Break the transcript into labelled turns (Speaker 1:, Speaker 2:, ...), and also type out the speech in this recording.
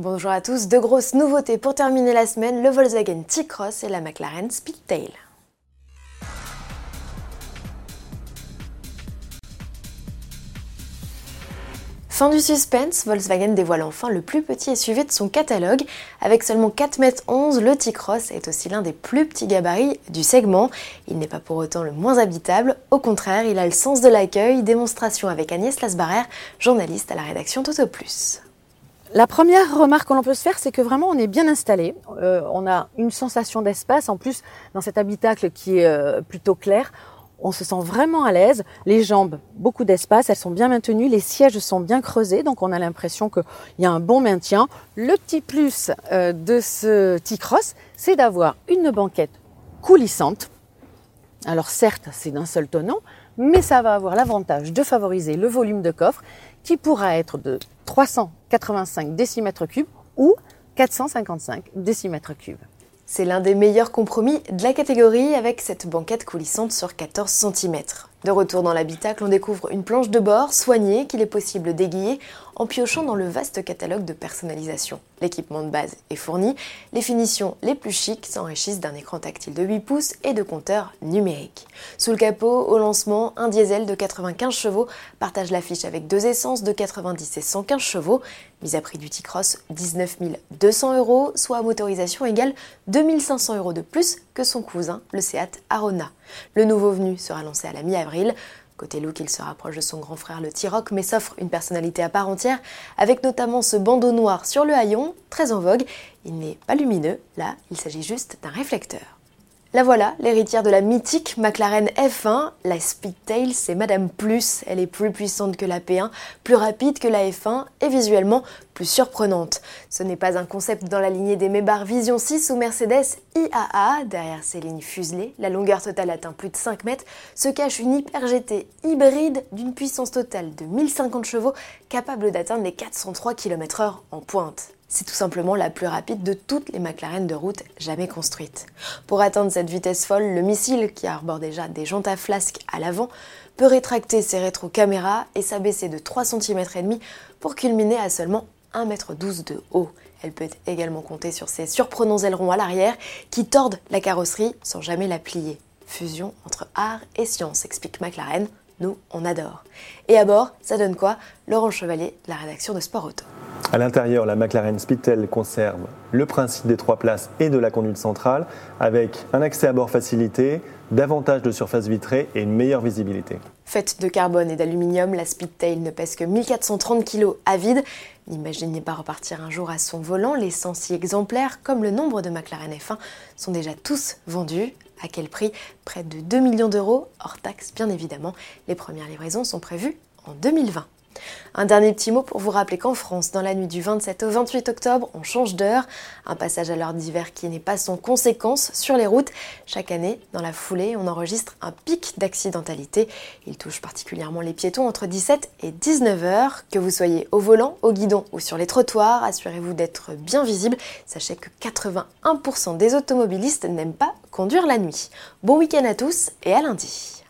Speaker 1: Bonjour à tous, deux grosses nouveautés pour terminer la semaine, le Volkswagen T-Cross et la McLaren Speedtail. Fin du suspense, Volkswagen dévoile enfin le plus petit SUV de son catalogue. Avec seulement 4,11 m, le T-Cross est aussi l'un des plus petits gabarits du segment. Il n'est pas pour autant le moins habitable, au contraire, il a le sens de l'accueil, démonstration avec Agnès Lasbarère, journaliste à la rédaction Toto Plus.
Speaker 2: La première remarque que l'on peut se faire, c'est que vraiment on est bien installé. Euh, on a une sensation d'espace. En plus, dans cet habitacle qui est euh, plutôt clair, on se sent vraiment à l'aise. Les jambes, beaucoup d'espace, elles sont bien maintenues. Les sièges sont bien creusés, donc on a l'impression qu'il y a un bon maintien. Le petit plus euh, de ce T-Cross, c'est d'avoir une banquette coulissante. Alors certes, c'est d'un seul tonneau, mais ça va avoir l'avantage de favoriser le volume de coffre qui pourra être de 385 décimètres cubes ou 455 décimètres cubes.
Speaker 1: C'est l'un des meilleurs compromis de la catégorie avec cette banquette coulissante sur 14 cm. De retour dans l'habitacle, on découvre une planche de bord soignée qu'il est possible d'aiguiller en piochant dans le vaste catalogue de personnalisation. L'équipement de base est fourni, les finitions les plus chics s'enrichissent d'un écran tactile de 8 pouces et de compteurs numériques. Sous le capot, au lancement, un diesel de 95 chevaux partage l'affiche avec deux essences de 90 et 115 chevaux, mise à prix du T-Cross 19 200 euros, soit à motorisation égale 2500 euros de plus que son cousin, le Seat Arona. Le nouveau venu sera lancé à la mi-avril. Côté look, il se rapproche de son grand frère le T-Rock, mais s'offre une personnalité à part entière, avec notamment ce bandeau noir sur le haillon, très en vogue. Il n'est pas lumineux, là, il s'agit juste d'un réflecteur. La voilà, l'héritière de la mythique McLaren F1. La Speedtail, c'est Madame Plus. Elle est plus puissante que la P1, plus rapide que la F1 et visuellement plus surprenante. Ce n'est pas un concept dans la lignée des Maybach Vision 6 ou Mercedes IAA. Derrière ces lignes fuselées, la longueur totale atteint plus de 5 mètres, se cache une Hyper GT hybride d'une puissance totale de 1050 chevaux capable d'atteindre les 403 km/h en pointe. C'est tout simplement la plus rapide de toutes les McLaren de route jamais construites. Pour atteindre cette vitesse folle, le missile, qui arbore déjà des jantes à flasque à l'avant, peut rétracter ses rétrocaméras et s'abaisser de 3 cm et demi pour culminer à seulement 1,12 m de haut. Elle peut également compter sur ses surprenants ailerons à l'arrière qui tordent la carrosserie sans jamais la plier. Fusion entre art et science, explique McLaren. Nous, on adore. Et à bord, ça donne quoi? Laurent Chevalier, la rédaction de Sport Auto.
Speaker 3: À l'intérieur, la McLaren Speedtail conserve le principe des trois places et de la conduite centrale, avec un accès à bord facilité, davantage de surface vitrée et une meilleure visibilité.
Speaker 1: Faite de carbone et d'aluminium, la Speedtail ne pèse que 1430 kg à vide. N'imaginez pas repartir un jour à son volant, les 106 exemplaires, comme le nombre de McLaren F1, sont déjà tous vendus. À quel prix? Près de 2 millions d'euros, hors taxe bien évidemment. Les premières livraisons sont prévues en 2020. Un dernier petit mot pour vous rappeler qu'en France, dans la nuit du 27 au 28 octobre, on change d'heure. Un passage à l'heure d'hiver qui n'est pas sans conséquence sur les routes. Chaque année, dans la foulée, on enregistre un pic d'accidentalité. Il touche particulièrement les piétons entre 17 et 19 heures. Que vous soyez au volant, au guidon ou sur les trottoirs, assurez-vous d'être bien visible. Sachez que 81% des automobilistes n'aiment pas conduire la nuit. Bon week-end à tous et à lundi.